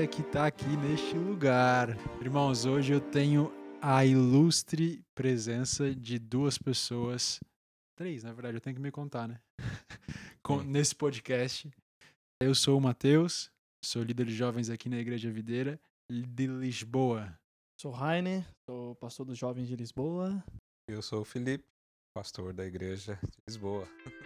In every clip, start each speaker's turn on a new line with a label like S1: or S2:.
S1: glória que está aqui neste lugar. Irmãos, hoje eu tenho a ilustre presença de duas pessoas, três, na verdade, eu tenho que me contar, né? Com, nesse podcast. Eu sou o Matheus, sou líder de jovens aqui na Igreja Videira de Lisboa.
S2: Sou Rainer, sou pastor dos jovens de Lisboa.
S3: Eu sou o Felipe, pastor da Igreja de Lisboa.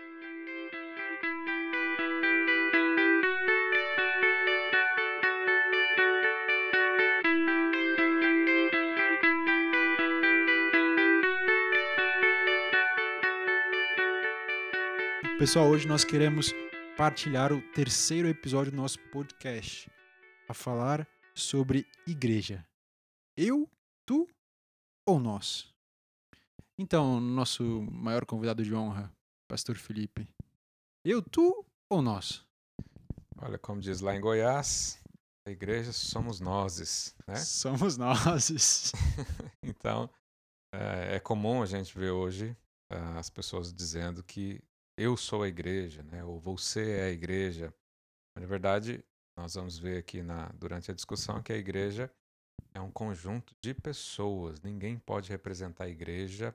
S1: Pessoal, hoje nós queremos partilhar o terceiro episódio do nosso podcast, a falar sobre igreja. Eu, tu ou nós? Então, nosso maior convidado de honra, Pastor Felipe. Eu, tu ou nós?
S3: Olha, como diz lá em Goiás, a igreja somos nós, né?
S1: Somos nós.
S3: então, é, é, comum a gente ver hoje uh, as pessoas dizendo que eu sou a igreja, né? Ou você é a igreja. Na verdade, nós vamos ver aqui na, durante a discussão que a igreja é um conjunto de pessoas. Ninguém pode representar a igreja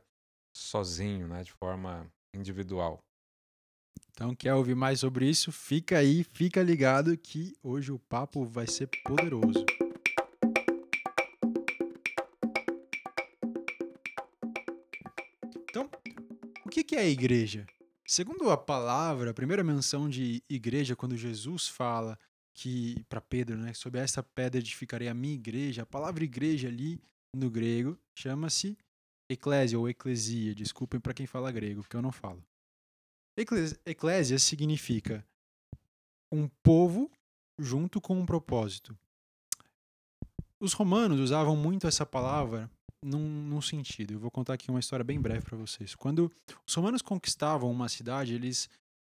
S3: sozinho, né? De forma individual.
S1: Então, quer ouvir mais sobre isso? Fica aí, fica ligado que hoje o papo vai ser poderoso. Então, o que é a igreja? Segundo a palavra, a primeira menção de igreja, quando Jesus fala que para Pedro, né, sobre essa pedra edificarei a minha igreja, a palavra igreja ali no grego chama-se eclésia ou eclesia. Desculpem para quem fala grego, porque eu não falo. Eclésia significa um povo junto com um propósito. Os romanos usavam muito essa palavra num, num sentido. Eu vou contar aqui uma história bem breve para vocês. Quando os romanos conquistavam uma cidade, eles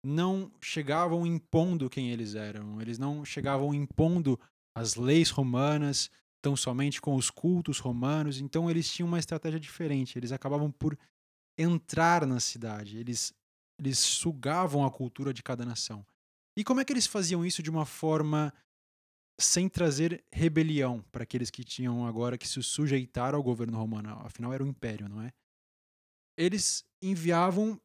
S1: não chegavam impondo quem eles eram, eles não chegavam impondo as leis romanas, tão somente com os cultos romanos, então eles tinham uma estratégia diferente, eles acabavam por entrar na cidade, eles, eles sugavam a cultura de cada nação. E como é que eles faziam isso de uma forma sem trazer rebelião para aqueles que tinham agora que se sujeitar ao governo romano. Afinal, era o um império, não é? Eles enviavam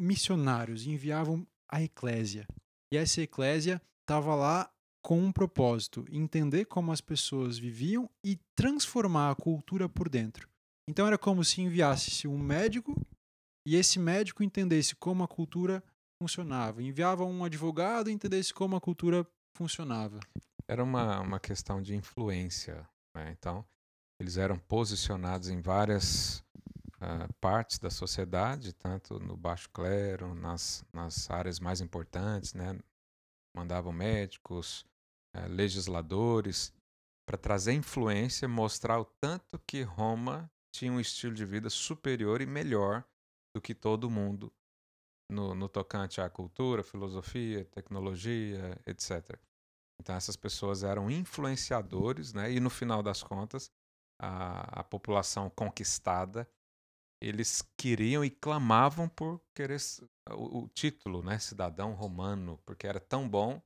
S1: missionários, enviavam a eclésia. E essa eclésia estava lá com um propósito: entender como as pessoas viviam e transformar a cultura por dentro. Então era como se enviasse um médico e esse médico entendesse como a cultura funcionava. Enviava um advogado e entendesse como a cultura funcionava
S3: era uma, uma questão de influência. Né? Então, eles eram posicionados em várias uh, partes da sociedade, tanto no baixo clero, nas, nas áreas mais importantes, né? mandavam médicos, uh, legisladores, para trazer influência, mostrar o tanto que Roma tinha um estilo de vida superior e melhor do que todo mundo no, no tocante à cultura, filosofia, tecnologia, etc. Então essas pessoas eram influenciadores, né? E no final das contas, a, a população conquistada, eles queriam e clamavam por querer o, o título, né? Cidadão romano, porque era tão bom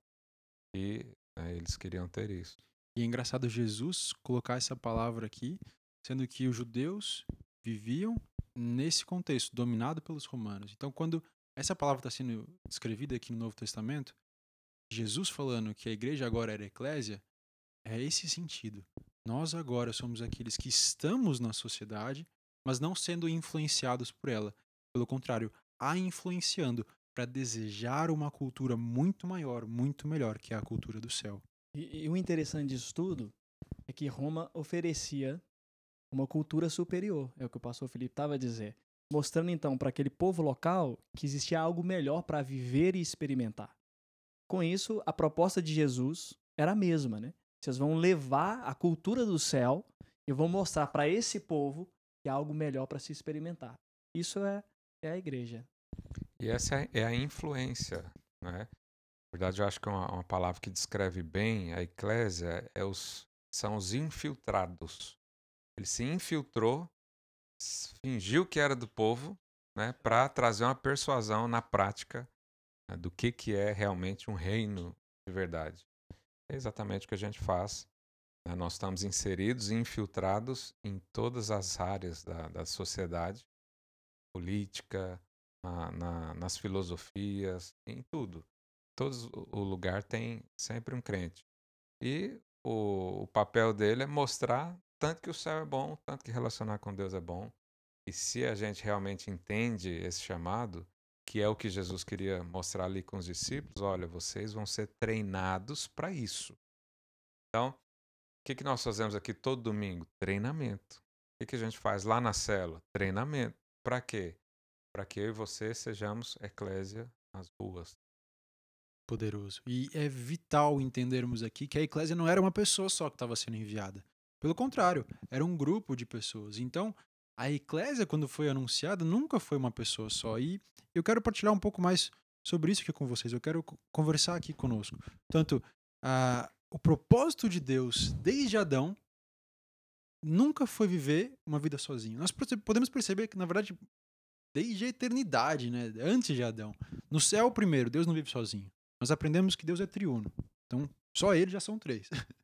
S3: e né, eles queriam ter isso.
S1: E é engraçado Jesus colocar essa palavra aqui, sendo que os judeus viviam nesse contexto, dominado pelos romanos. Então, quando essa palavra está sendo escrevida aqui no Novo Testamento, Jesus falando que a igreja agora era eclésia, é esse sentido. Nós agora somos aqueles que estamos na sociedade, mas não sendo influenciados por ela. Pelo contrário, a influenciando para desejar uma cultura muito maior, muito melhor, que é a cultura do céu.
S2: E, e o interessante disso tudo é que Roma oferecia uma cultura superior, é o que o pastor Felipe estava a dizer, mostrando então para aquele povo local que existia algo melhor para viver e experimentar. Com isso, a proposta de Jesus era a mesma, né? Vocês vão levar a cultura do céu e vão mostrar para esse povo que há algo melhor para se experimentar. Isso é, é a igreja.
S3: E essa é a influência, né? Na verdade, eu acho que uma, uma palavra que descreve bem a eclésia é os, são os infiltrados. Ele se infiltrou, fingiu que era do povo, né, para trazer uma persuasão na prática né, do que, que é realmente um reino de verdade. É exatamente o que a gente faz. né? Nós estamos inseridos e infiltrados em todas as áreas da, da sociedade, política, na- na- nas filosofias, em tudo. Todos o o lugar tem sempre um crente. E o, o papel dele é mostrar tanto que o céu é bom, tanto que relacionar com Deus é bom. E se a gente realmente entende esse chamado, que é o que Jesus queria mostrar ali com os discípulos, olha, vocês vão ser treinados para isso. Então, o que, que nós fazemos aqui todo domingo? Treinamento. O que, que a gente faz lá na célula? Treinamento. Para quê? Para que eu e você sejamos eclésia nas ruas.
S1: Poderoso. E é vital entendermos aqui que a eclésia não era uma pessoa só que estava sendo enviada. Pelo contrário, era um grupo de pessoas. Então, a eclésia, quando foi anunciada, nunca foi uma pessoa só. E eu quero partilhar um pouco mais sobre isso aqui com vocês. Eu quero co- conversar aqui conosco. Tanto o propósito de Deus desde Adão nunca foi viver uma vida sozinho. Nós podemos perceber que, na verdade, desde a eternidade, né? antes de Adão. No céu, primeiro, Deus não vive sozinho. Nós aprendemos que Deus é triuno. Então, só ele já são três.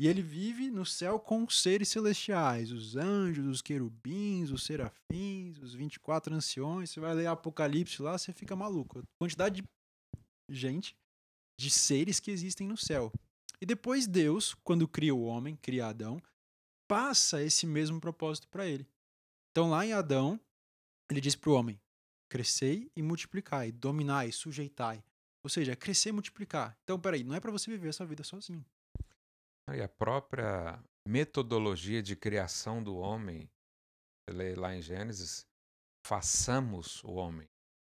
S1: E ele vive no céu com os seres celestiais, os anjos, os querubins, os serafins, os 24 anciões. Você vai ler Apocalipse lá, você fica maluco. A quantidade de gente, de seres que existem no céu. E depois Deus, quando cria o homem, cria Adão, passa esse mesmo propósito para ele. Então lá em Adão, ele diz para o homem: crescei e multiplicai, dominai, sujeitai. Ou seja, crescer e multiplicar. Então, peraí, não é para você viver essa vida sozinho.
S3: E a própria metodologia de criação do homem, você lê lá em Gênesis, façamos o homem.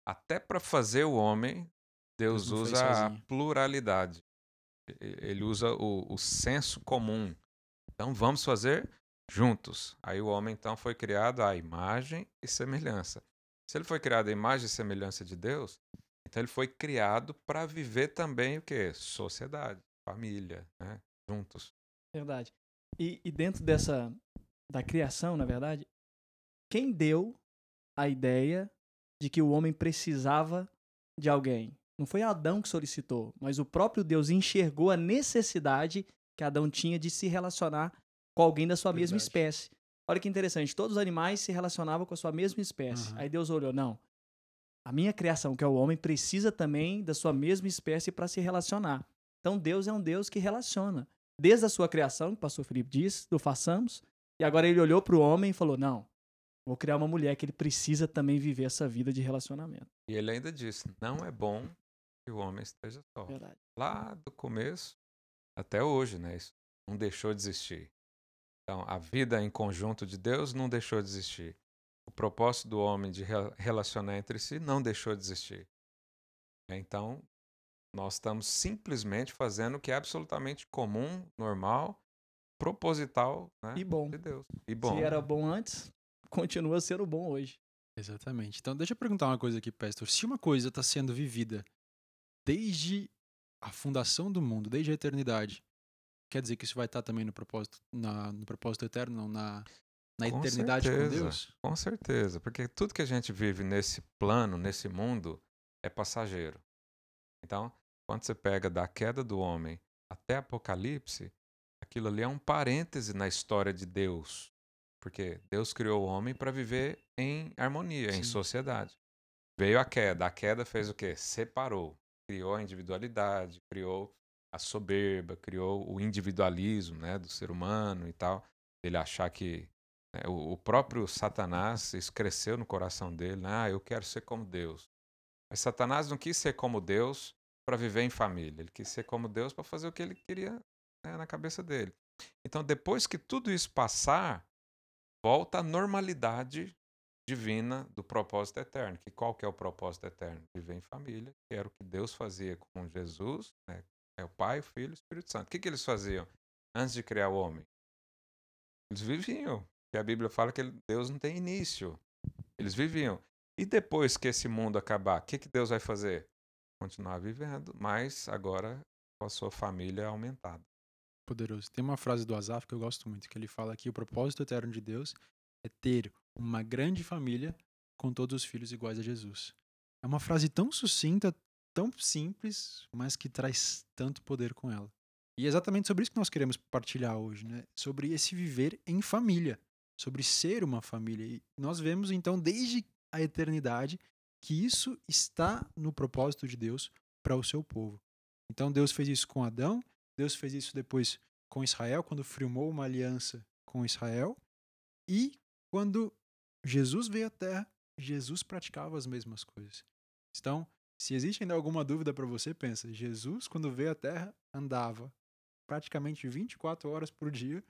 S3: Até para fazer o homem, Deus
S1: Deus
S3: usa a pluralidade. Ele usa o, o senso comum. Então vamos fazer juntos. Aí o homem então foi criado à imagem e semelhança. Se ele foi criado à imagem e semelhança de Deus, então ele foi criado para viver também o que? Sociedade, família, né? Juntos.
S2: Verdade. E, e dentro dessa da criação, na verdade, quem deu a ideia de que o homem precisava de alguém? Não foi Adão que solicitou, mas o próprio Deus enxergou a necessidade que Adão tinha de se relacionar com alguém da sua mesma
S1: Verdade.
S2: espécie. Olha que interessante, todos os animais se relacionavam com a sua mesma espécie.
S1: Aham.
S2: Aí Deus olhou, não. A minha criação, que é o homem, precisa também da sua mesma espécie para se relacionar. Então Deus é um Deus que relaciona. Desde a sua criação, que o pastor Felipe diz, do façamos, e agora ele olhou para o homem e falou: Não, vou criar uma mulher que ele precisa também viver essa vida de relacionamento.
S3: E ele ainda disse: não é bom que o homem esteja só.
S2: Verdade.
S3: Lá do começo até hoje, né? Isso não deixou de existir. Então, a vida em conjunto de Deus não deixou de existir. O propósito do homem de re- relacionar entre si não deixou de existir. Então, nós estamos simplesmente fazendo o que é absolutamente comum, normal, proposital né,
S2: E bom.
S3: de Deus. E bom.
S2: Se era bom antes, continua sendo bom hoje.
S1: Exatamente. Então, deixa eu perguntar uma coisa aqui, Pastor. Se uma coisa está sendo vivida desde a fundação do mundo, desde a eternidade, quer dizer que isso vai estar também no propósito, na, no propósito eterno, não na, na
S3: Com
S1: eternidade com
S3: certeza.
S1: Deus?
S3: Com certeza, porque tudo que a gente vive nesse plano, nesse mundo, é passageiro. Então, quando você pega da queda do homem até Apocalipse, aquilo ali é um parêntese na história de Deus. Porque Deus criou o homem para viver em harmonia, em
S1: Sim.
S3: sociedade. Veio a queda. A queda fez o quê? Separou. Criou a individualidade, criou a soberba, criou o individualismo né, do ser humano e tal. Ele achar que né, o, o próprio Satanás, isso cresceu no coração dele, né? ah, eu quero ser como Deus. Mas Satanás não quis ser como Deus para viver em família, ele quis ser como Deus para fazer o que ele queria né, na cabeça dele. Então, depois que tudo isso passar, volta à normalidade divina do propósito eterno. Que qual que é o propósito eterno? Viver em família, que era o que Deus fazia com Jesus, né? é o Pai, o Filho e o Espírito Santo. O que, que eles faziam antes de criar o homem? Eles viviam. Que a Bíblia fala que Deus não tem início. Eles viviam. E depois que esse mundo acabar, o que, que Deus vai fazer? Continuar vivendo, mas agora com a sua família aumentada.
S1: Poderoso. Tem uma frase do Asaf que eu gosto muito, que ele fala que o propósito eterno de Deus é ter uma grande família com todos os filhos iguais a Jesus. É uma frase tão sucinta, tão simples, mas que traz tanto poder com ela. E é exatamente sobre isso que nós queremos partilhar hoje, né? Sobre esse viver em família, sobre ser uma família. E nós vemos então desde a eternidade que isso está no propósito de Deus para o seu povo. Então Deus fez isso com Adão, Deus fez isso depois com Israel, quando firmou uma aliança com Israel, e quando Jesus veio à Terra, Jesus praticava as mesmas coisas. Então, se existe ainda alguma dúvida para você, pensa, Jesus, quando veio à Terra, andava praticamente 24 horas por dia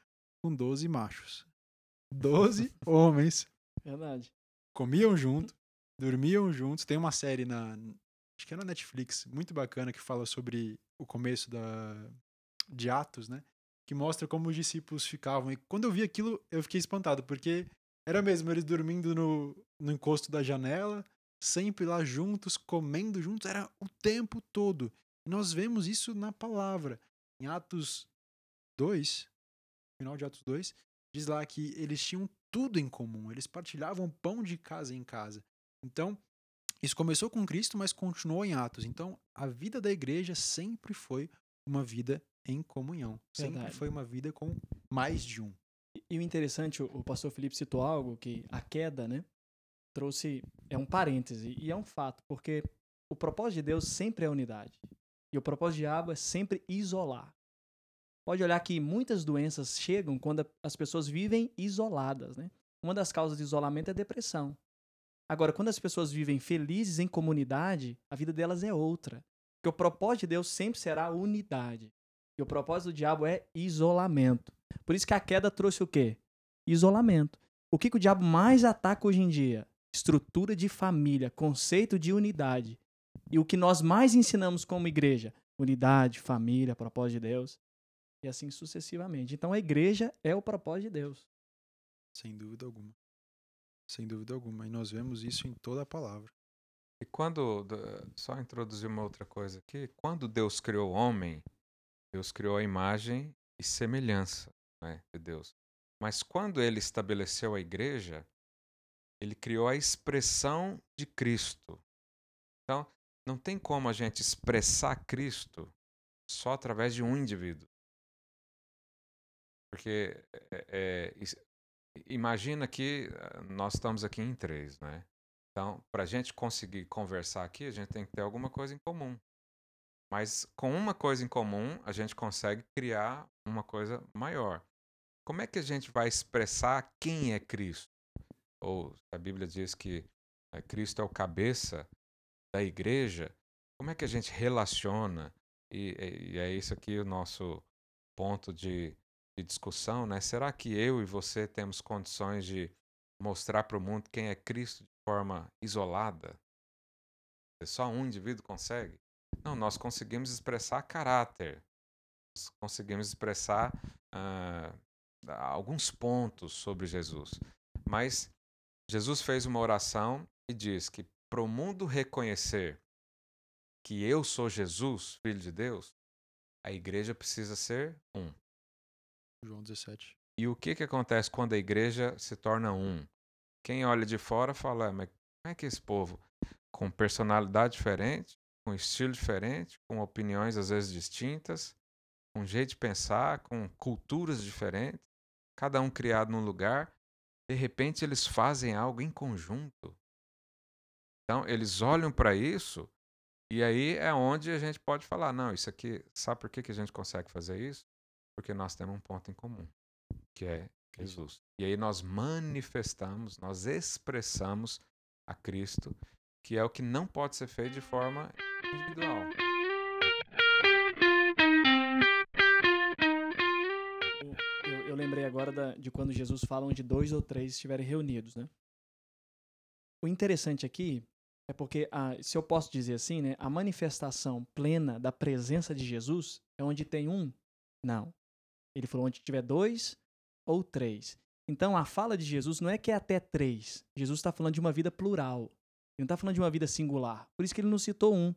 S1: com 12 machos. 12 homens.
S2: Verdade.
S1: Comiam junto, dormiam juntos. Tem uma série na. Acho que é na Netflix, muito bacana, que fala sobre o começo da, de Atos, né? Que mostra como os discípulos ficavam. E quando eu vi aquilo, eu fiquei espantado, porque era mesmo eles dormindo no, no encosto da janela, sempre lá juntos, comendo juntos, era o tempo todo. E nós vemos isso na palavra. Em Atos 2, final de Atos 2, diz lá que eles tinham tudo em comum, eles partilhavam pão de casa em casa. Então, isso começou com Cristo, mas continuou em Atos. Então, a vida da igreja sempre foi uma vida em comunhão. Sempre
S2: Verdade.
S1: foi uma vida com mais de um.
S2: E o interessante, o pastor Felipe citou algo que a queda, né, trouxe é um parêntese e é um fato, porque o propósito de Deus sempre é unidade. E o propósito do diabo é sempre isolar. Pode olhar que muitas doenças chegam quando as pessoas vivem isoladas, né? Uma das causas de isolamento é a depressão. Agora, quando as pessoas vivem felizes em comunidade, a vida delas é outra. Porque o propósito de Deus sempre será unidade. E o propósito do diabo é isolamento. Por isso que a queda trouxe o quê? Isolamento. O que, que o diabo mais ataca hoje em dia? Estrutura de família, conceito de unidade. E o que nós mais ensinamos como igreja? Unidade, família, propósito de Deus. E assim sucessivamente. Então a igreja é o propósito de Deus.
S1: Sem dúvida alguma. Sem dúvida alguma. E nós vemos isso em toda a palavra.
S3: E quando, só introduzir uma outra coisa aqui, quando Deus criou o homem, Deus criou a imagem e semelhança né, de Deus. Mas quando ele estabeleceu a igreja, ele criou a expressão de Cristo. Então, não tem como a gente expressar Cristo só através de um indivíduo. Porque é, é, is- imagina que ah, nós estamos aqui em três, né? Então, para a gente conseguir conversar aqui, a gente tem que ter alguma coisa em comum. Mas com uma coisa em comum, a gente consegue criar uma coisa maior. Como é que a gente vai expressar quem é Cristo? Ou a Bíblia diz que eh, Cristo é o cabeça da igreja. Como é que a gente relaciona? E- e é isso aqui o nosso ponto de, de discussão, né? Será que eu e você temos condições de mostrar para o mundo quem é Cristo de forma isolada? Só um indivíduo consegue? Não, nós conseguimos expressar caráter, nós conseguimos expressar ah, alguns pontos sobre Jesus. Mas Jesus fez uma oração e diz que para o mundo reconhecer que eu sou Jesus, filho de Deus, a igreja precisa ser um.
S1: João 17.
S3: E o que, que acontece quando a igreja se torna um? Quem olha de fora fala, "Ah, mas como é que esse povo, com personalidade diferente, com estilo diferente, com opiniões às vezes distintas, com jeito de pensar, com culturas diferentes, cada um criado num lugar, de repente eles fazem algo em conjunto. Então, eles olham para isso e aí é onde a gente pode falar, não, isso aqui, sabe por que, que a gente consegue fazer isso? Porque nós temos um ponto em comum, que é Jesus. E aí nós manifestamos, nós expressamos a Cristo, que é o que não pode ser feito de forma individual.
S2: Eu, eu lembrei agora da- de quando Jesus fala onde dois ou três estiverem reunidos, né? O interessante aqui é porque, a, se eu posso dizer assim, né, a manifestação plena da presença de Jesus é onde tem um? Não. Ele falou onde tiver dois ou três. Então, a fala de Jesus não é que é até três. Jesus está falando de uma vida plural. Ele não está falando de uma vida singular. Por isso que ele não citou um.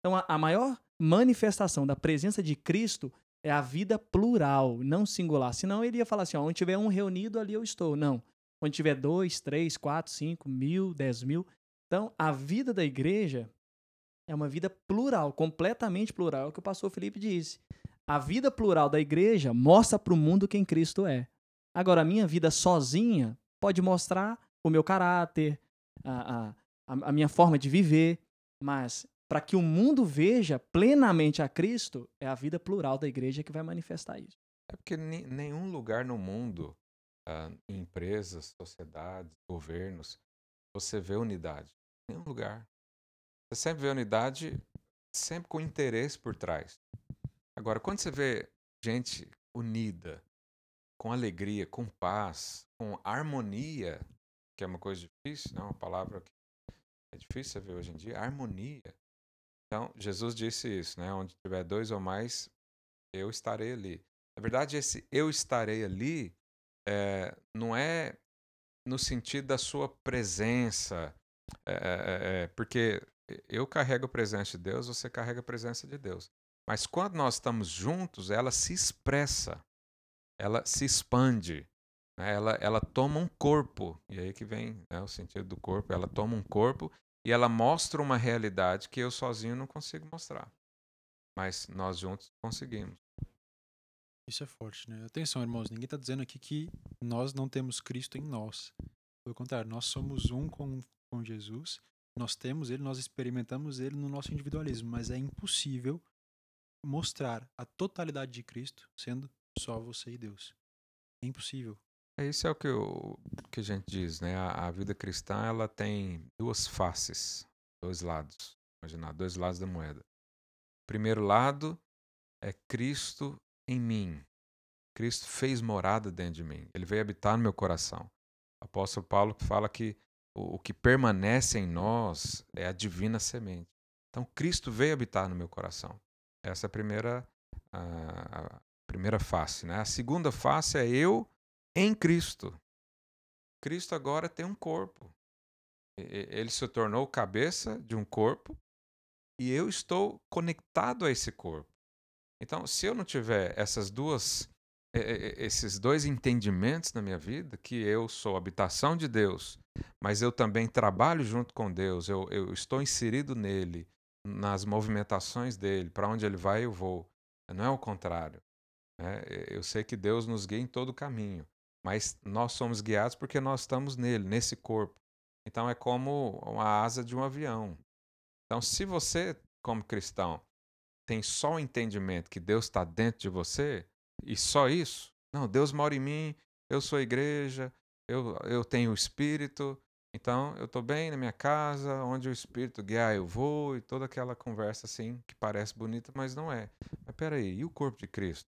S2: Então, a, a maior manifestação da presença de Cristo é a vida plural, não singular. Senão ele ia falar assim: ó, onde tiver um reunido, ali eu estou. Não. Onde tiver dois, três, quatro, cinco, mil, dez mil. Então, a vida da igreja é uma vida plural, completamente plural, é o que o pastor Felipe disse. A vida plural da igreja mostra para o mundo quem Cristo é. Agora, a minha vida sozinha pode mostrar o meu caráter, a, a, a minha forma de viver, mas para que o mundo veja plenamente a Cristo, é a vida plural da igreja que vai manifestar isso.
S3: É porque nenhum lugar no mundo, uh, em empresas, sociedades, governos, você vê unidade. Nenhum lugar. Você sempre vê unidade, sempre com interesse por trás. Agora, quando você vê gente unida, com alegria, com paz, com harmonia, que é uma coisa difícil, não, é uma palavra que é difícil você ver hoje em dia, harmonia. Então, Jesus disse isso, né? Onde tiver dois ou mais, eu estarei ali. Na verdade, esse eu estarei ali é, não é no sentido da sua presença, é, é, porque eu carrego a presença de Deus, você carrega a presença de Deus. Mas quando nós estamos juntos, ela se expressa, ela se expande, né? ela, ela toma um corpo. E aí que vem né, o sentido do corpo. Ela toma um corpo e ela mostra uma realidade que eu sozinho não consigo mostrar. Mas nós juntos conseguimos.
S1: Isso é forte, né? Atenção, irmãos, ninguém está dizendo aqui que nós não temos Cristo em nós. Pelo contrário, nós somos um com, com Jesus, nós temos Ele, nós experimentamos Ele no nosso individualismo, mas é impossível mostrar a totalidade de Cristo sendo só você e Deus. É impossível.
S3: É isso é o que, eu, que a gente diz, né? A, a, vida cristã ela tem duas faces, dois lados. Imaginar, dois lados da moeda. Primeiro lado é Cristo em mim. Cristo fez morada dentro de mim. Ele veio habitar no meu coração. O apóstolo Paulo fala que o, o que permanece em nós é a divina semente. Então Cristo veio habitar no meu coração. Essa é a primeira, a, a primeira face. Né? A segunda face é eu em Cristo. Cristo agora tem um corpo. Ele se tornou cabeça de um corpo e eu estou conectado a esse corpo. Então, se eu não tiver essas duas esses dois entendimentos na minha vida, que eu sou habitação de Deus, mas eu também trabalho junto com Deus, eu, eu estou inserido nele, nas movimentações dele, para onde ele vai eu vou. Não é o contrário. Né? Eu sei que Deus nos guia em todo caminho, mas nós somos guiados porque nós estamos nele, nesse corpo. Então é como uma asa de um avião. Então, se você, como cristão, tem só o entendimento que Deus está dentro de você, e só isso, não, Deus mora em mim, eu sou igreja, eu, eu tenho o Espírito, então eu estou bem na minha casa, onde o Espírito guiar eu vou, e toda aquela conversa assim, que parece bonita, mas não é. Mas peraí, e o corpo de Cristo?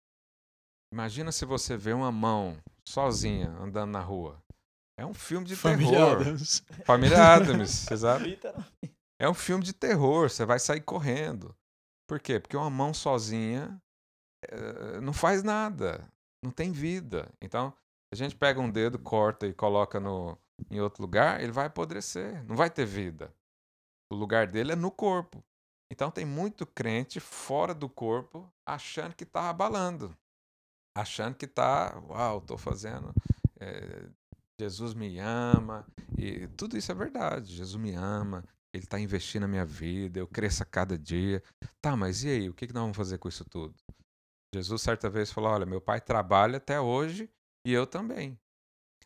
S3: Imagina se você vê uma mão sozinha andando na rua. É um filme de Família terror. Adams. Família Adams, exato. É um filme de terror, você vai sair correndo. Por quê? Porque uma mão sozinha é, não faz nada, não tem vida. Então, a gente pega um dedo, corta e coloca no, em outro lugar, ele vai apodrecer, não vai ter vida. O lugar dele é no corpo. Então, tem muito crente fora do corpo achando que está abalando achando que está, uau, estou fazendo, é, Jesus me ama, e tudo isso é verdade. Jesus me ama, Ele está investindo na minha vida, eu cresço a cada dia. Tá, mas e aí, o que, nós vamos fazer com isso tudo? Jesus certa vez falou: Olha, meu pai trabalha até hoje e eu também.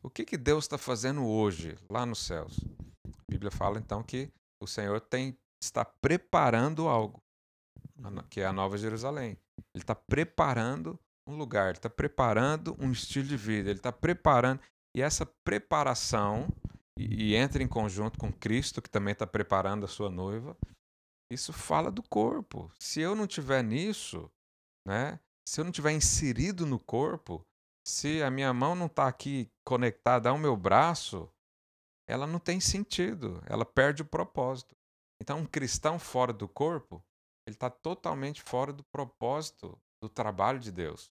S3: O que, que Deus está fazendo hoje, lá nos céus? A Bíblia fala então que o Senhor tem, está preparando algo, que é a Nova Jerusalém. Ele está preparando um lugar, ele está preparando um estilo de vida, ele está preparando. E essa preparação, e, e, entra em conjunto com Cristo, que também está preparando a sua noiva, isso fala do corpo. Se eu não tiver nisso, né? Se eu não tiver inserido no corpo, se a minha mão não está aqui conectada ao meu braço, ela não tem sentido, ela perde o propósito. Então, um cristão fora do corpo, ele está totalmente fora do propósito do trabalho de Deus.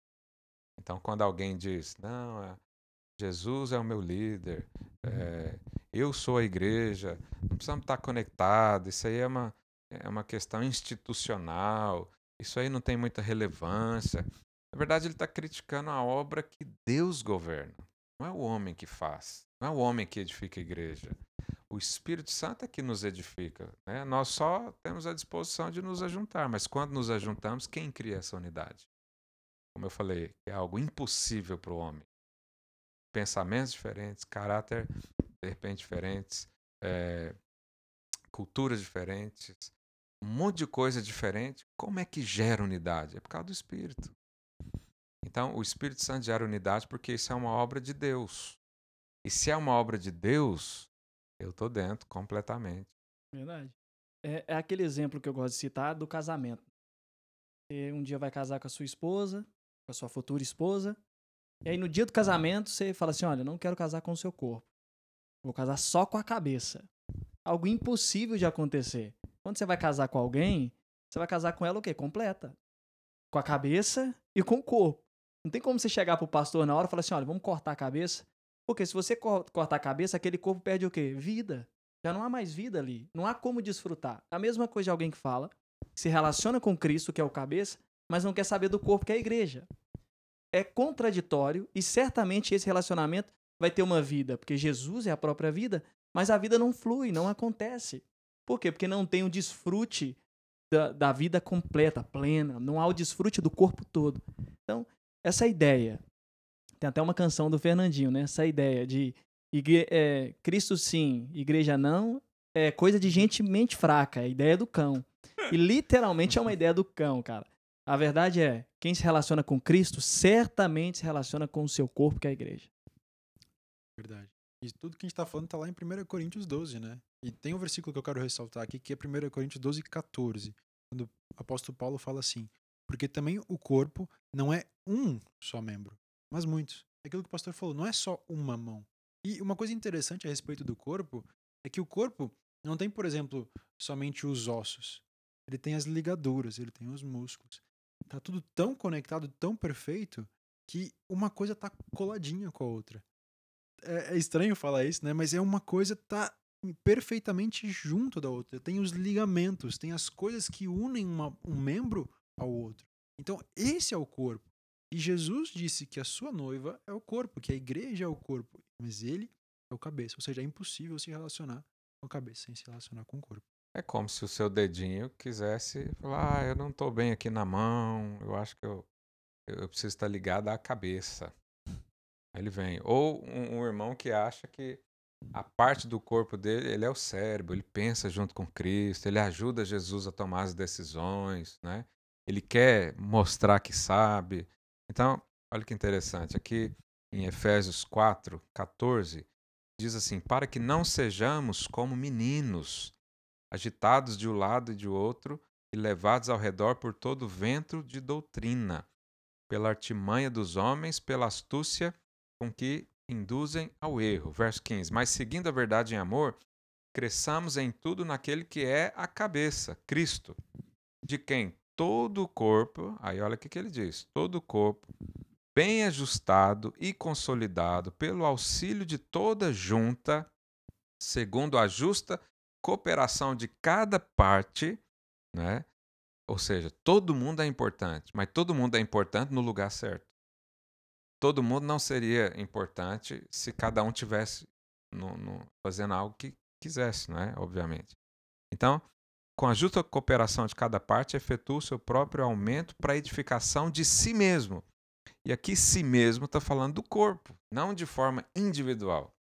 S3: Então, quando alguém diz, não, é, Jesus é o meu líder, é, eu sou a igreja, não precisamos estar conectados, isso aí é uma, é uma questão institucional, isso aí não tem muita relevância. Na verdade, ele está criticando a obra que Deus governa. Não é o homem que faz, não é o homem que edifica a igreja. O Espírito Santo é que nos edifica. Né? Nós só temos a disposição de nos ajuntar, mas quando nos ajuntamos, quem cria essa unidade? como eu falei, é algo impossível para o homem. Pensamentos diferentes, caráter de repente diferentes, é, culturas diferentes, um monte de coisa diferente. Como é que gera unidade? É por causa do Espírito. Então, o Espírito Santo gera unidade porque isso é uma obra de Deus. E se é uma obra de Deus, eu estou dentro completamente.
S2: Verdade. É, é, aquele exemplo que eu gosto de citar do casamento. Você um dia vai casar com a sua esposa, com a sua futura esposa, e aí no dia do casamento você fala assim: olha, não quero casar com o seu corpo. Vou casar só com a cabeça. Algo impossível de acontecer. Quando você vai casar com alguém, você vai casar com ela o quê? Completa. Com a cabeça e com o corpo. Não tem como você chegar pro pastor na hora e falar assim: olha, vamos cortar a cabeça. Porque se você cortar a cabeça, aquele corpo perde o quê? Vida. Já não há mais vida ali. Não há como desfrutar. A mesma coisa de alguém que fala, que se relaciona com Cristo, que é o cabeça, mas não quer saber do corpo, que é a igreja. É contraditório e certamente esse relacionamento vai ter uma vida, porque Jesus é a própria vida, mas a vida não flui, não acontece. Por quê? Porque não tem o desfrute da, da vida completa, plena, não há o desfrute do corpo todo. Então, essa ideia, tem até uma canção do Fernandinho, né? Essa ideia de é, Cristo sim, igreja não, é coisa de gente mente fraca, é a ideia do cão. E literalmente é uma ideia do cão, cara. A verdade é, quem se relaciona com Cristo certamente se relaciona com o seu corpo, que é a igreja.
S1: Verdade. E tudo que a gente está falando está lá em 1 Coríntios 12, né? E tem um versículo que eu quero ressaltar aqui, que é 1 Coríntios 12, 14. Quando o apóstolo Paulo fala assim: Porque também o corpo não é um só membro, mas muitos. É aquilo que o pastor falou, não é só uma mão. E uma coisa interessante a respeito do corpo é que o corpo não tem, por exemplo, somente os ossos. Ele tem as ligaduras, ele tem os músculos. Tá tudo tão conectado, tão perfeito, que uma coisa tá coladinha com a outra é, é estranho falar isso, né? Mas é uma coisa tá perfeitamente junto da outra. Tem os ligamentos, tem as coisas que unem uma, um membro ao outro. Então, esse é o corpo. E Jesus disse que a sua noiva é o corpo, que a igreja é o corpo, mas ele é o cabeça. Ou seja, é impossível se relacionar com a cabeça sem se relacionar com o corpo.
S3: É como se o seu dedinho quisesse falar: ah, eu não estou bem aqui na mão, eu acho que eu, eu preciso estar ligado à cabeça. Ele vem. Ou um, um, irmão que acha que a parte do corpo dele, ele é o cérebro, ele pensa junto com Cristo, ele ajuda Jesus a tomar as decisões, né? Ele quer mostrar que sabe. Então, olha que interessante, aqui em Efésios 4, 14, diz assim: Para que não sejamos como meninos, agitados de um lado e de outro, e levados ao redor por todo o vento de doutrina, pela artimanha dos homens, pela astúcia com que induzem ao erro. Verso 15: Mas seguindo a verdade em amor, cresçamos em tudo naquele que é a cabeça, Cristo, de quem todo o corpo, aí olha o que, que ele diz: todo o corpo, bem ajustado e consolidado pelo auxílio de toda junta, segundo a justa cooperação de cada parte, né? Ou seja, todo mundo é importante, mas todo mundo é importante no lugar certo todo mundo não seria importante se cada um tivesse no, no, fazendo algo que quisesse, não é? Obviamente. Então, com a justa cooperação de cada parte, efetua o seu próprio aumento para a edificação de si mesmo. E aqui, si mesmo, está falando do corpo, não de forma individual.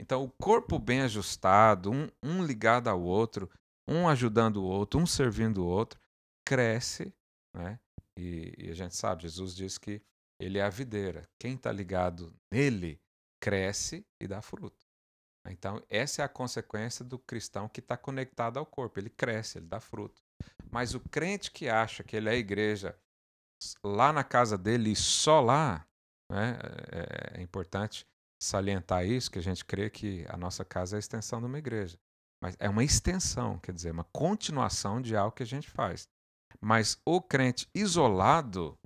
S3: Então, o corpo bem ajustado, um, um ligado ao outro, um ajudando o outro, um servindo o outro, cresce, né? E, e a gente sabe, Jesus diz que ele é a videira. Quem está ligado nele cresce e dá fruto. Então, essa é a consequência do cristão que está conectado ao corpo. Ele cresce, ele dá fruto. Mas o crente que acha que ele é a igreja lá na casa dele e só lá, né, é, é importante salientar isso, que a gente crê que a nossa casa é a extensão de uma igreja. Mas é uma extensão, quer dizer, uma continuação de algo que a gente faz. Mas o crente isolado,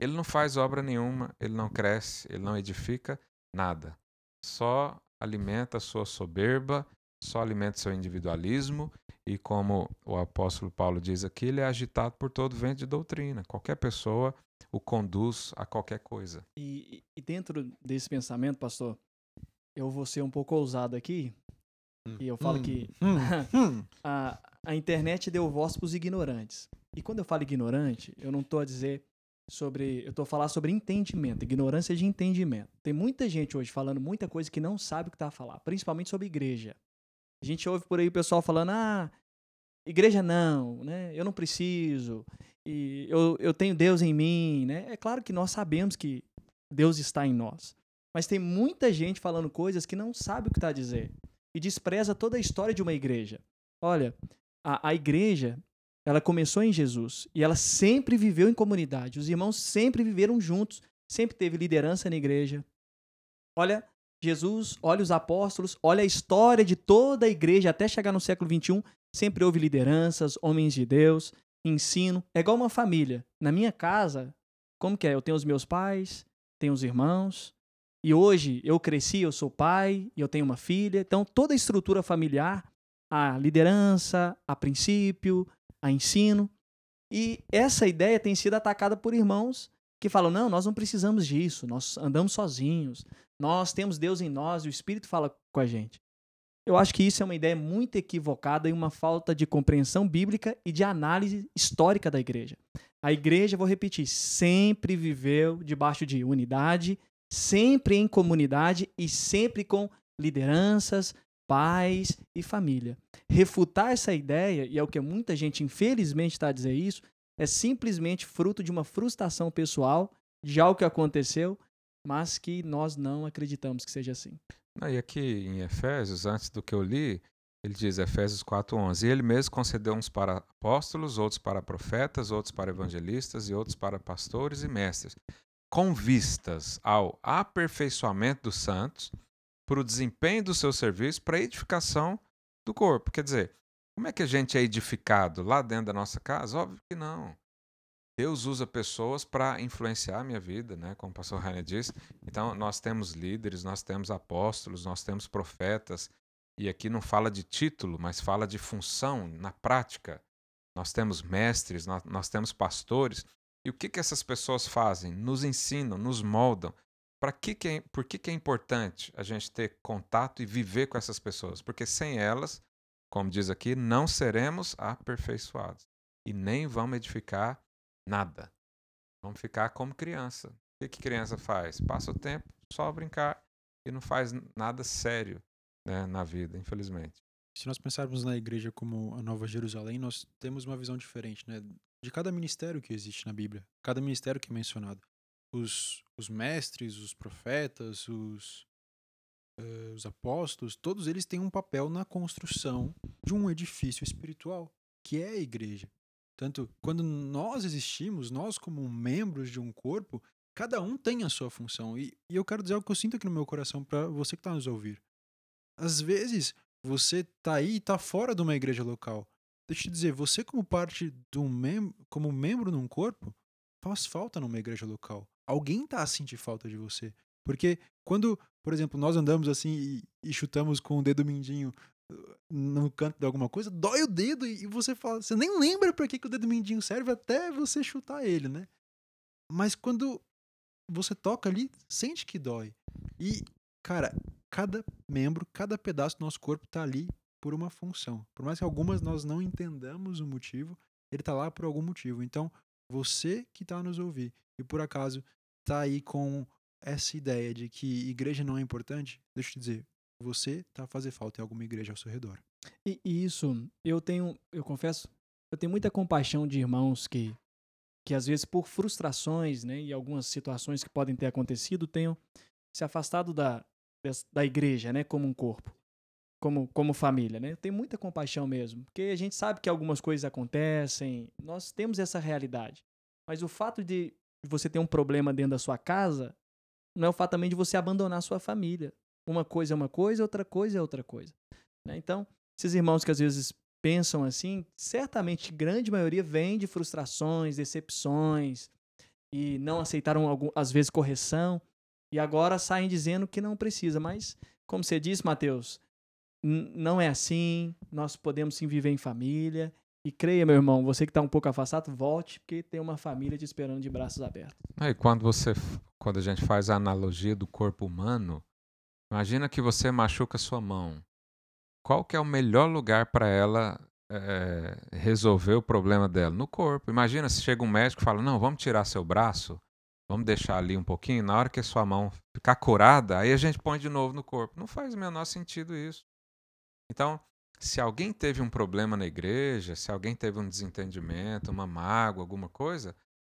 S3: ele não faz obra nenhuma, ele não cresce, ele não edifica nada. Só alimenta a sua soberba, só alimenta seu individualismo e como o apóstolo Paulo diz aqui, ele é agitado por todo vento de doutrina. Qualquer pessoa o conduz a qualquer coisa.
S2: E, e dentro desse pensamento, pastor, eu vou ser um pouco ousado aqui hum, e eu falo hum, que hum, hum. a, a internet deu voz para os ignorantes. E quando eu falo ignorante, eu não estou a dizer sobre. Eu tô falando sobre entendimento, ignorância de entendimento. Tem muita gente hoje falando muita coisa que não sabe o que tá a falar, principalmente sobre igreja. A gente ouve por aí o pessoal falando, ah, igreja não, né? Eu não preciso. E eu, eu tenho Deus em mim, né? É claro que nós sabemos que Deus está em nós. Mas tem muita gente falando coisas que não sabe o que está a dizer. E despreza toda a história de uma igreja. Olha, a, a igreja, ela começou em Jesus. E ela sempre viveu em comunidade. Os irmãos sempre viveram juntos. Sempre teve liderança na igreja. Olha, Jesus, olha os apóstolos, olha a história de toda a igreja até chegar no século XXI. Sempre houve lideranças, homens de Deus, ensino. É igual uma família. Na minha casa, como que é? Eu tenho os meus pais, tenho os irmãos. E hoje eu cresci, eu sou pai e eu tenho uma filha. Então toda a estrutura familiar, a liderança, a princípio, a ensino. E essa ideia tem sido atacada por irmãos que falam: não, nós não precisamos disso, nós andamos sozinhos, nós temos Deus em nós e o Espírito fala com a gente. Eu acho que isso é uma ideia muito equivocada e uma falta de compreensão bíblica e de análise histórica da igreja. A igreja, vou repetir, sempre viveu debaixo de unidade, sempre em comunidade e sempre com lideranças, pais e família. Refutar essa ideia, e é o que muita gente infelizmente está a dizer isso, é simplesmente fruto de uma frustração pessoal de algo que aconteceu, mas que nós não acreditamos que seja assim.
S3: Ah, e aqui em Efésios, antes do que eu li, ele diz, Efésios 4,11: E ele mesmo concedeu uns para apóstolos, outros para profetas, outros para evangelistas e outros para pastores e mestres, com vistas ao aperfeiçoamento dos santos, para o desempenho do seu serviço, para a edificação do corpo. Quer dizer, como é que a gente é edificado lá dentro da nossa casa? Óbvio que não. Deus usa pessoas para influenciar a minha vida, né? Como o pastor Rainer disse. Então, nós temos líderes, nós temos apóstolos, nós temos profetas. E aqui não fala de título, mas fala de função na prática. Nós temos mestres, nós, nós temos pastores. E o que, que essas pessoas fazem? Nos ensinam, nos moldam. Para que que é, por que, que é importante a gente ter contato e viver com essas pessoas? Porque sem elas, como diz aqui, não seremos aperfeiçoados e nem vamos edificar Nada. Vamos ficar como criança. O que, que criança faz? Passa o tempo só brincar e não faz nada sério né, na vida, infelizmente.
S1: Se nós pensarmos na igreja como a Nova Jerusalém, nós temos uma visão diferente, né? De cada ministério que existe na Bíblia, cada ministério que é mencionado. Os, os mestres, os profetas, os, uh, os apóstolos, todos eles têm um papel na construção de um edifício espiritual, que é a igreja. Tanto quando nós existimos, nós como membros de um corpo, cada um tem a sua função. E, e eu quero dizer algo que eu sinto aqui no meu coração para você que está nos ouvir. Às vezes, você tá aí e tá fora de uma igreja local. Deixa eu te dizer, você como parte um membro, como membro num corpo, faz falta numa igreja local. Alguém tá a sentir falta de você. Porque quando, por exemplo, nós andamos assim e, e chutamos com o dedo mindinho no canto de alguma coisa, dói o dedo e você fala, você nem lembra para que, que o dedo mindinho serve até você chutar ele, né? Mas quando você toca ali, sente que dói. E, cara, cada membro, cada pedaço do nosso corpo tá ali por uma função. Por mais que algumas nós não entendamos o motivo, ele tá lá por algum motivo. Então, você que tá nos ouvir e por acaso tá aí com essa ideia de que igreja não é importante, deixa eu te dizer, você tá a fazer falta em alguma igreja ao seu redor.
S2: E, e, isso, eu tenho, eu confesso, eu tenho muita compaixão de irmãos que, que às vezes por frustrações, né, e algumas situações que podem ter acontecido, tenham se afastado da, da igreja, né, como um corpo, como, como família, né? Eu tenho muita compaixão mesmo, porque a gente sabe que algumas coisas acontecem, nós temos essa realidade. Mas o fato de você ter um problema dentro da sua casa não é o fato também de você abandonar a sua família. Uma coisa é uma coisa, outra coisa é outra coisa. Né? Então, esses irmãos que às vezes pensam assim, certamente grande maioria vem de frustrações, decepções e não aceitaram às vezes correção e agora saem dizendo que não precisa. Mas, como você disse, Mateus, não é assim. Nós podemos sim viver em família. E creia, meu irmão, você que está um pouco afastado, volte, porque tem uma família te esperando de braços abertos.
S3: E quando você, quando a gente faz a analogia do corpo humano, Imagina que você machuca sua mão. Qual que é o melhor lugar para ela é, resolver o problema dela? No corpo. Imagina se chega um médico e fala: Não, vamos tirar seu braço, vamos deixar ali um pouquinho. Na hora que a sua mão ficar curada, aí a gente põe de novo no corpo. Não faz o menor sentido isso. Então, se alguém teve um problema na igreja, se alguém teve um desentendimento, uma mágoa, alguma coisa,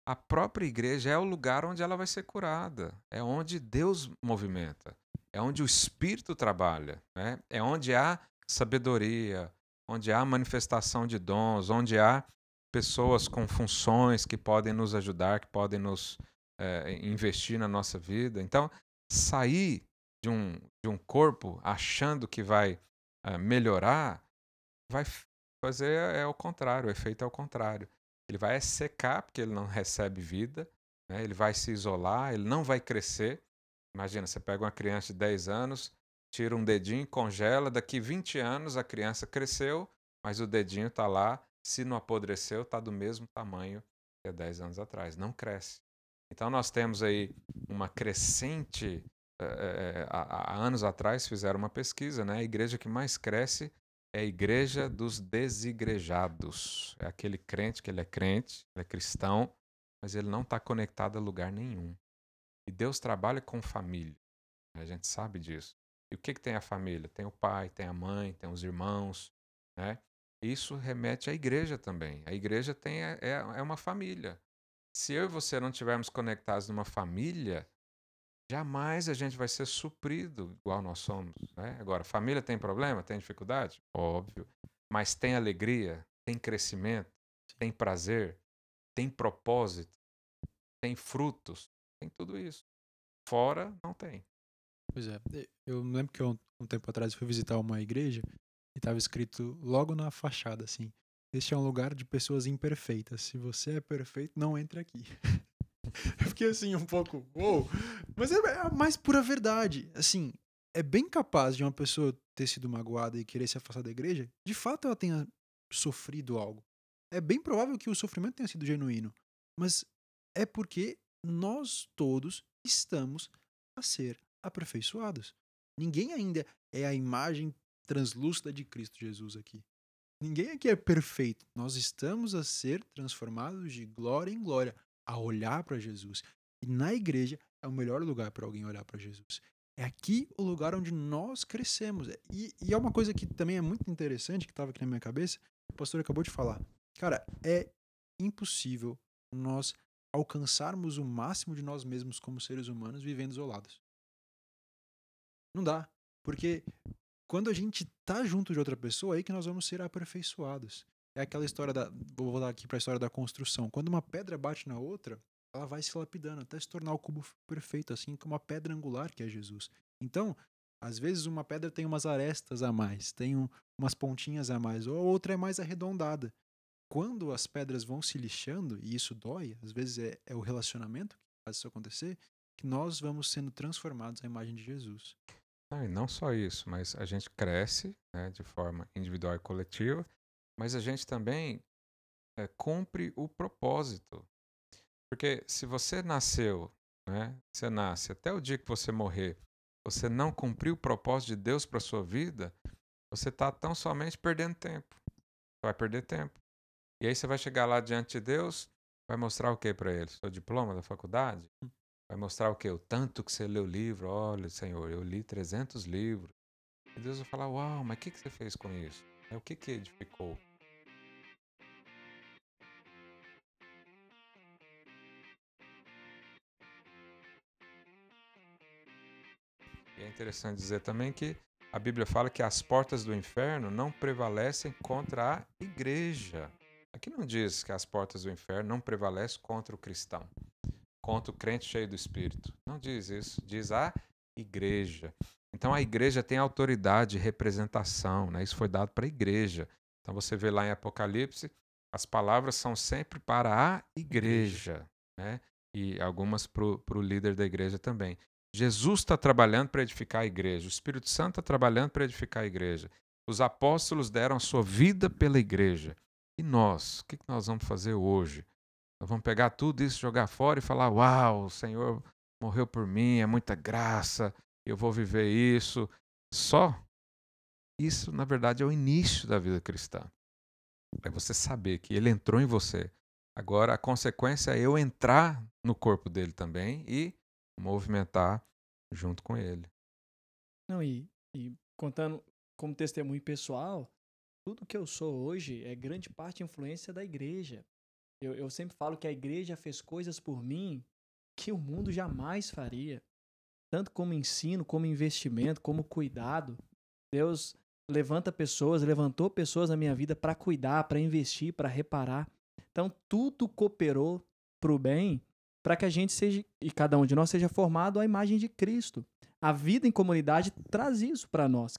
S3: a própria igreja é o lugar onde ela vai ser curada. É onde Deus movimenta. É onde o Espírito trabalha. Né? É onde há sabedoria, onde há manifestação de dons, onde há pessoas com funções que podem nos ajudar, que podem nos é, investir na nossa vida. Então, sair de um, de um corpo achando que vai melhorar, vai fazer é o contrário, o efeito é o contrário. Ele vai secar porque ele não recebe vida, né? ele vai se isolar, ele não vai crescer. Imagina, você pega uma criança de 10 anos, tira um dedinho, congela, daqui 20 anos a criança cresceu, mas o dedinho está lá, se não apodreceu, está do mesmo tamanho que há 10 anos atrás, não cresce. Então nós temos aí uma crescente. É, há, há anos atrás fizeram uma pesquisa, né? A igreja que mais cresce é a igreja dos desigrejados. É aquele crente que ele é crente, ele é cristão, mas ele não está conectado a lugar nenhum. E Deus trabalha com família. A gente sabe disso. E o que, que tem a família? Tem o pai, tem a mãe, tem os irmãos. Né? Isso remete à igreja também. A igreja tem, é, é, é uma família. Se eu e você não estivermos conectados numa família, jamais a gente vai ser suprido igual nós somos. Né? Agora, família tem problema? Tem dificuldade? Óbvio. Mas tem alegria, tem crescimento, tem prazer, tem propósito, tem frutos, tem tudo isso. Fora, não tem.
S1: Pois é. Eu lembro que um, um tempo atrás fui visitar uma igreja e estava escrito logo na fachada assim: Este é um lugar de pessoas imperfeitas. Se você é perfeito, não entre aqui. Eu fiquei assim um pouco, uou. Mas é, é a mais pura verdade. Assim, é bem capaz de uma pessoa ter sido magoada e querer se afastar da igreja. De fato, ela tenha sofrido algo. É bem provável que o sofrimento tenha sido genuíno. Mas é porque nós todos estamos a ser aperfeiçoados. Ninguém ainda é a imagem translúcida de Cristo Jesus aqui. Ninguém aqui é perfeito. Nós estamos a ser transformados de glória em glória a olhar para Jesus. E na igreja é o melhor lugar para alguém olhar para Jesus. É aqui o lugar onde nós crescemos. E, e, é uma coisa que também é muito interessante, que estava aqui na minha cabeça, o pastor acabou de falar. Cara, é impossível nós alcançarmos o máximo de nós mesmos como seres humanos vivendo isolados. Não dá. Porque quando a gente tá junto de outra pessoa, é aí que nós vamos ser aperfeiçoados. É aquela história da. Vou voltar aqui para a história da construção. Quando uma pedra bate na outra, ela vai se lapidando até se tornar o cubo perfeito, assim como a pedra angular que é Jesus. Então, às vezes uma pedra tem umas arestas a mais, tem um, umas pontinhas a mais, ou a outra é mais arredondada. Quando as pedras vão se lixando, e isso dói, às vezes é, é o relacionamento que faz isso acontecer, que nós vamos sendo transformados à imagem de Jesus.
S3: Não, e não só isso, mas a gente cresce né, de forma individual e coletiva, mas a gente também é, cumpre o propósito. Porque se você nasceu, né, você nasce até o dia que você morrer, você não cumpriu o propósito de Deus para sua vida, você está tão somente perdendo tempo. Você vai perder tempo. E aí você vai chegar lá diante de Deus, vai mostrar o que para ele? Seu diploma da faculdade? Hum. Vai mostrar o que? O tanto que você leu livro. Olha, Senhor, eu li 300 livros. E Deus vai falar: Uau, mas o que, que você fez com isso? É o que, que edificou? E é interessante dizer também que a Bíblia fala que as portas do inferno não prevalecem contra a igreja. Aqui não diz que as portas do inferno não prevalecem contra o cristão, contra o crente cheio do Espírito. Não diz isso. Diz a igreja. Então a igreja tem autoridade e representação, né? Isso foi dado para a igreja. Então você vê lá em Apocalipse, as palavras são sempre para a igreja, né? E algumas para o líder da igreja também. Jesus está trabalhando para edificar a igreja, o Espírito Santo está trabalhando para edificar a igreja. Os apóstolos deram a sua vida pela igreja. E nós? O que nós vamos fazer hoje? Nós vamos pegar tudo isso, jogar fora e falar: Uau, o Senhor morreu por mim, é muita graça, eu vou viver isso. Só isso, na verdade, é o início da vida cristã. É você saber que ele entrou em você. Agora a consequência é eu entrar no corpo dele também e movimentar junto com ele.
S2: Não, e, e contando como testemunho pessoal, tudo que eu sou hoje é grande parte influência da igreja. Eu, eu sempre falo que a igreja fez coisas por mim que o mundo jamais faria. Tanto como ensino, como investimento, como cuidado. Deus levanta pessoas, levantou pessoas na minha vida para cuidar, para investir, para reparar. Então, tudo cooperou para o bem, para que a gente seja, e cada um de nós seja formado à imagem de Cristo. A vida em comunidade traz isso para nós: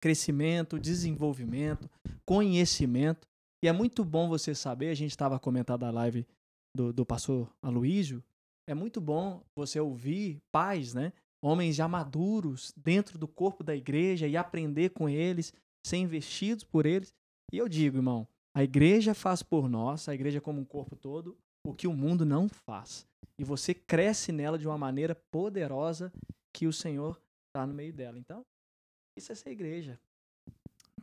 S2: crescimento, desenvolvimento, conhecimento. E é muito bom você saber, a gente estava comentando a live do, do pastor Aloísio, é muito bom você ouvir pais, né? Homens já maduros dentro do corpo da igreja e aprender com eles, ser investidos por eles. E eu digo, irmão, a igreja faz por nós, a igreja como um corpo todo, o que o mundo não faz. E você cresce nela de uma maneira poderosa que o Senhor está no meio dela. Então, isso é ser igreja.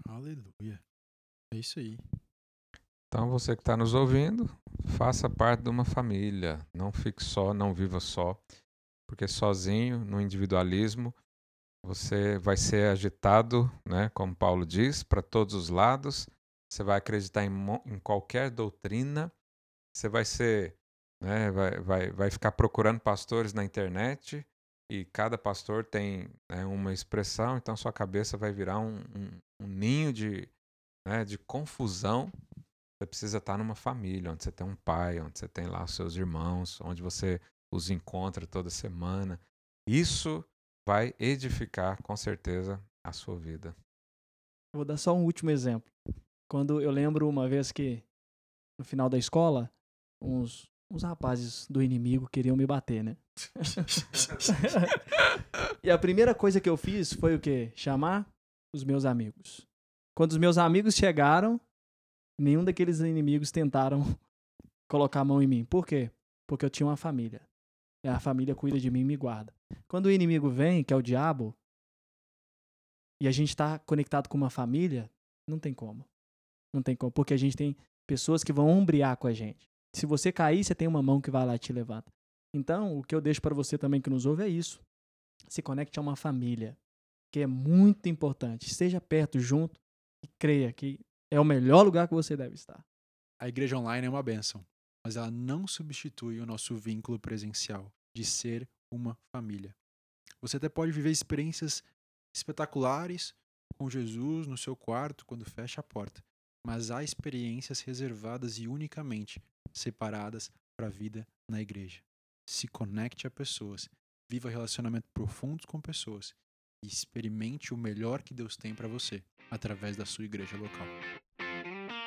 S1: Aleluia. É isso aí.
S3: Então, você que está nos ouvindo, faça parte de uma família. Não fique só, não viva só. Porque sozinho, no individualismo, você vai ser agitado, né, como Paulo diz, para todos os lados. Você vai acreditar em, em qualquer doutrina. Você vai ser, né, vai, vai, vai ficar procurando pastores na internet e cada pastor tem né, uma expressão, então sua cabeça vai virar um, um, um ninho de, né, de confusão. Você precisa estar numa família, onde você tem um pai, onde você tem lá os seus irmãos, onde você os encontra toda semana. Isso vai edificar, com certeza, a sua vida.
S2: Vou dar só um último exemplo. Quando eu lembro uma vez que, no final da escola, uns, uns rapazes do inimigo queriam me bater, né? e a primeira coisa que eu fiz foi o quê? Chamar os meus amigos. Quando os meus amigos chegaram, nenhum daqueles inimigos tentaram colocar a mão em mim. Por quê? Porque eu tinha uma família. E a família cuida de mim e me guarda. Quando o inimigo vem, que é o diabo, e a gente está conectado com uma família, não tem como. Não tem como. Porque a gente tem pessoas que vão ombrear com a gente. Se você cair, você tem uma mão que vai lá e te levanta. Então, o que eu deixo para você também que nos ouve é isso. Se conecte a uma família, que é muito importante. Esteja perto, junto e creia que é o melhor lugar que você deve estar.
S1: A igreja online é uma benção, mas ela não substitui o nosso vínculo presencial de ser uma família. Você até pode viver experiências espetaculares com Jesus no seu quarto quando fecha a porta, mas há experiências reservadas e unicamente separadas para a vida na igreja se conecte a pessoas, viva relacionamentos profundos com pessoas e experimente o melhor que Deus tem para você através da sua igreja local.